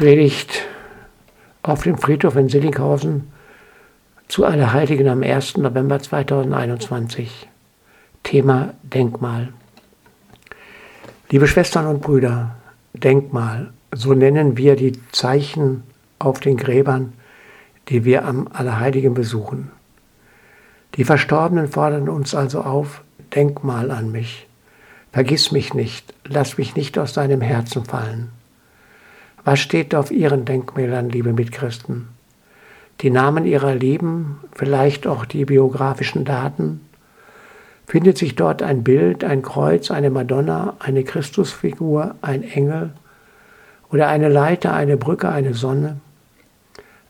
Predigt auf dem Friedhof in Sillinghausen zu Allerheiligen am 1. November 2021. Thema Denkmal. Liebe Schwestern und Brüder, Denkmal, so nennen wir die Zeichen auf den Gräbern, die wir am Allerheiligen besuchen. Die Verstorbenen fordern uns also auf, Denkmal an mich. Vergiss mich nicht, lass mich nicht aus deinem Herzen fallen. Was steht auf ihren Denkmälern, liebe Mitchristen? Die Namen ihrer Lieben, vielleicht auch die biografischen Daten? Findet sich dort ein Bild, ein Kreuz, eine Madonna, eine Christusfigur, ein Engel oder eine Leiter, eine Brücke, eine Sonne?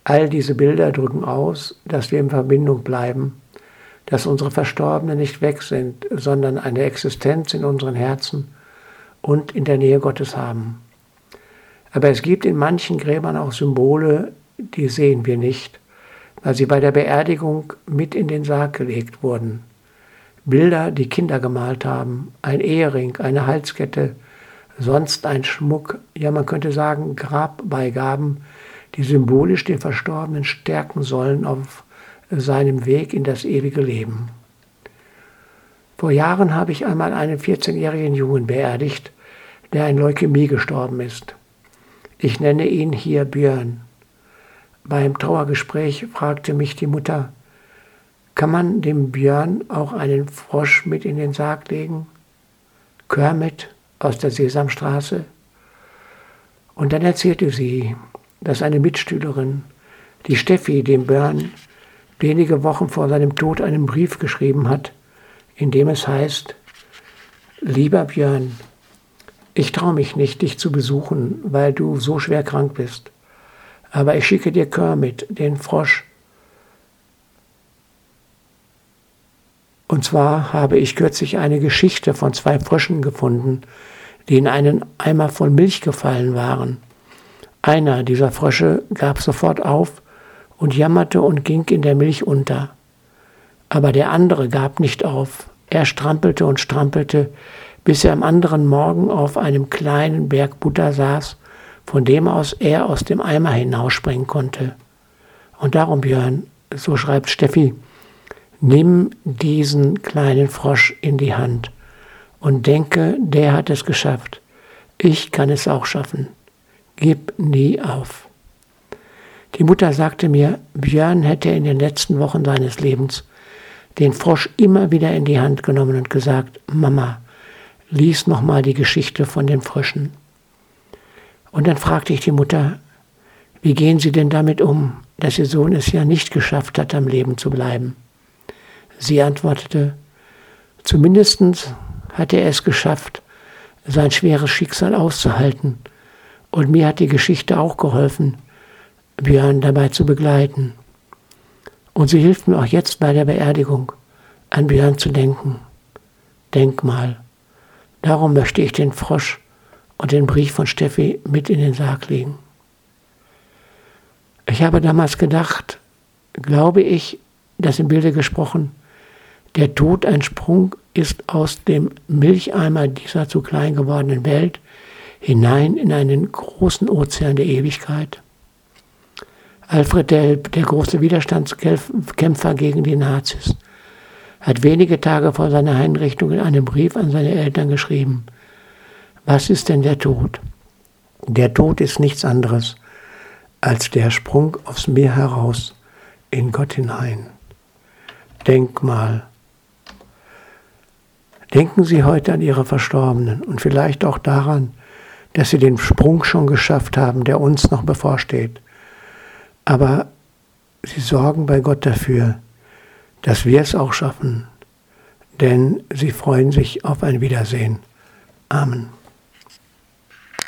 All diese Bilder drücken aus, dass wir in Verbindung bleiben dass unsere Verstorbenen nicht weg sind, sondern eine Existenz in unseren Herzen und in der Nähe Gottes haben. Aber es gibt in manchen Gräbern auch Symbole, die sehen wir nicht, weil sie bei der Beerdigung mit in den Sarg gelegt wurden. Bilder, die Kinder gemalt haben, ein Ehering, eine Halskette, sonst ein Schmuck, ja man könnte sagen Grabbeigaben, die symbolisch den Verstorbenen stärken sollen auf seinem Weg in das ewige Leben. Vor Jahren habe ich einmal einen 14-jährigen Jungen beerdigt, der an Leukämie gestorben ist. Ich nenne ihn hier Björn. Beim Trauergespräch fragte mich die Mutter, kann man dem Björn auch einen Frosch mit in den Sarg legen? Kermit aus der Sesamstraße? Und dann erzählte sie, dass eine Mitstühlerin, die Steffi, dem Björn wenige Wochen vor seinem Tod einen Brief geschrieben hat, in dem es heißt, Lieber Björn, ich traue mich nicht, dich zu besuchen, weil du so schwer krank bist. Aber ich schicke dir Kermit, den Frosch. Und zwar habe ich kürzlich eine Geschichte von zwei Fröschen gefunden, die in einen Eimer voll Milch gefallen waren. Einer dieser Frösche gab sofort auf und jammerte und ging in der Milch unter. Aber der andere gab nicht auf. Er strampelte und strampelte, bis er am anderen Morgen auf einem kleinen Berg Butter saß, von dem aus er aus dem Eimer hinausspringen konnte. Und darum, Björn, so schreibt Steffi, nimm diesen kleinen Frosch in die Hand und denke, der hat es geschafft. Ich kann es auch schaffen. Gib nie auf. Die Mutter sagte mir, Björn hätte in den letzten Wochen seines Lebens den Frosch immer wieder in die Hand genommen und gesagt, Mama, lies noch mal die Geschichte von den Fröschen. Und dann fragte ich die Mutter, wie gehen Sie denn damit um, dass Ihr Sohn es ja nicht geschafft hat, am Leben zu bleiben? Sie antwortete, zumindest hat er es geschafft, sein schweres Schicksal auszuhalten. Und mir hat die Geschichte auch geholfen, Björn dabei zu begleiten. Und sie hilft mir auch jetzt bei der Beerdigung, an Björn zu denken. Denkmal. Darum möchte ich den Frosch und den Brief von Steffi mit in den Sarg legen. Ich habe damals gedacht, glaube ich, dass im Bilde gesprochen, der Tod ein Sprung ist aus dem Milcheimer dieser zu klein gewordenen Welt hinein in einen großen Ozean der Ewigkeit. Alfred Delp, der große Widerstandskämpfer gegen die Nazis, hat wenige Tage vor seiner Einrichtung in einem Brief an seine Eltern geschrieben, was ist denn der Tod? Der Tod ist nichts anderes als der Sprung aufs Meer heraus in Gott hinein. Denkmal. Denken Sie heute an Ihre Verstorbenen und vielleicht auch daran, dass Sie den Sprung schon geschafft haben, der uns noch bevorsteht aber sie sorgen bei Gott dafür, dass wir es auch schaffen, denn sie freuen sich auf ein Wiedersehen. Amen.